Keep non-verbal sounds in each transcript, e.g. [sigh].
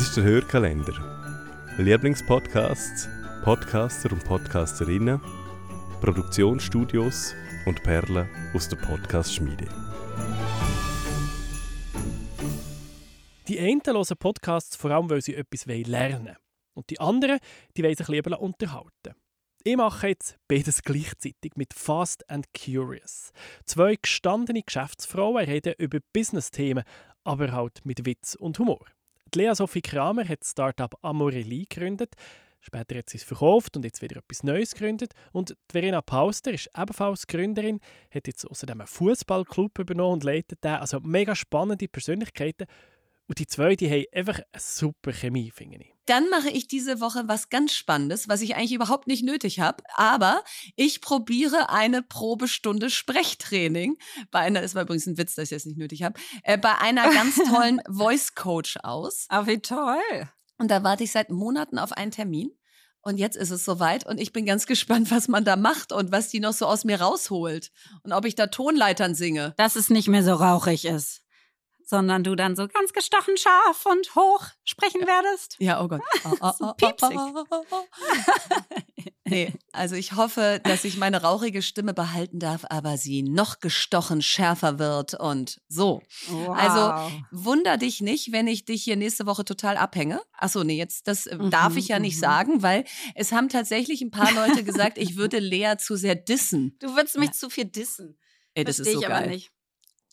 Das ist der Hörkalender. Lieblingspodcasts, Podcaster und Podcasterinnen, Produktionsstudios und Perlen aus der Podcast-Schmiede. Die einen hören Podcasts vor allem, weil sie etwas lernen wollen. Und die anderen, die wollen sich lieber unterhalten. Ich mache jetzt beides gleichzeitig mit Fast and Curious. Zwei gestandene Geschäftsfrauen reden über Business-Themen, aber halt mit Witz und Humor. Lea Sophie Kramer hat das Startup Amorelie gegründet. Später hat sie es verkauft und jetzt wieder etwas Neues gegründet. Und Verena Pauster ist ebenfalls Gründerin, hat jetzt außerdem einen Fußballclub übernommen und leitet den. Also mega spannende Persönlichkeiten. Und die zwei, die haben einfach eine super Chemie, finde ich. Dann mache ich diese Woche was ganz Spannendes, was ich eigentlich überhaupt nicht nötig habe. Aber ich probiere eine Probestunde Sprechtraining bei einer, das war übrigens ein Witz, dass ich das nicht nötig habe, äh, bei einer ganz [laughs] tollen Voice Coach aus. Ah, wie toll. Und da warte ich seit Monaten auf einen Termin. Und jetzt ist es soweit und ich bin ganz [laughs] gespannt, was man da macht und was die noch so aus mir rausholt. Und ob ich da Tonleitern singe. Dass es nicht mehr so rauchig ist sondern du dann so ganz gestochen scharf und hoch sprechen werdest. Ja, oh Gott. [laughs] Oh, oh, oh, Piepsig. nee, also ich hoffe, dass ich meine rauchige Stimme behalten darf, aber sie noch gestochen schärfer wird und so. Wow. Also wunder dich nicht, wenn ich dich hier nächste Woche total abhänge. Achso, nee, jetzt das mhm, darf ich ja nicht mhm. sagen, weil es haben tatsächlich ein paar Leute gesagt, ich würde Lea zu sehr dissen. Du würdest mich ja. zu viel dissen. Ey, das Versteh ist so geil. nicht.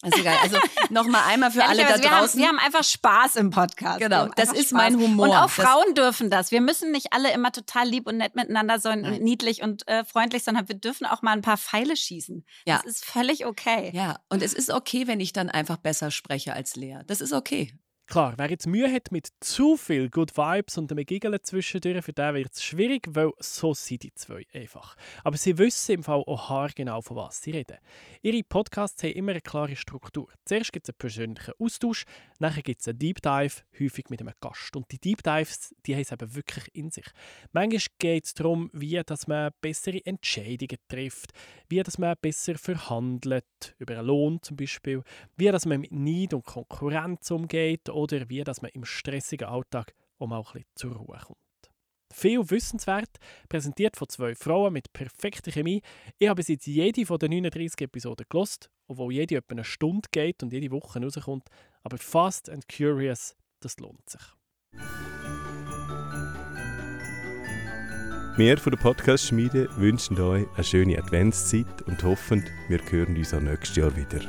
Ist egal. Also nochmal einmal für alle da wir draußen. Haben, wir haben einfach Spaß im Podcast. Genau, das ist Spaß. mein Humor. Und auch Frauen dürfen das. Wir müssen nicht alle immer total lieb und nett miteinander sein und niedlich und äh, freundlich, sondern wir dürfen auch mal ein paar Pfeile schießen. Ja. Das ist völlig okay. Ja, und es ist okay, wenn ich dann einfach besser spreche als Lea. Das ist okay. Klar, wer jetzt Mühe hat mit zu viel Good Vibes und einem Giggeln zwischendurch, für den wird es schwierig, weil so sind die zwei einfach. Aber sie wissen im Fall auch haargenau, von was sie reden. Ihre Podcasts haben immer eine klare Struktur. Zuerst gibt es einen persönlichen Austausch, nachher gibt es einen Deep Dive, häufig mit einem Gast. Und die Deep Dives, die haben es eben wirklich in sich. Manchmal geht es darum, wie dass man bessere Entscheidungen trifft, wie dass man besser verhandelt, über einen Lohn zum Beispiel, wie dass man mit Neid und Konkurrenz umgeht oder wie dass man im stressigen Alltag auch mal ein bisschen zur Ruhe kommt. Viel wissenswert, präsentiert von zwei Frauen mit perfekter Chemie. Ich habe jetzt jede von den 39 Episoden gelost, obwohl jede etwa eine Stunde geht und jede Woche rauskommt. Aber Fast and Curious, das lohnt sich. Wir von der Podcast-Schmiede wünschen euch eine schöne Adventszeit und hoffen, wir hören uns auch nächstes Jahr wieder.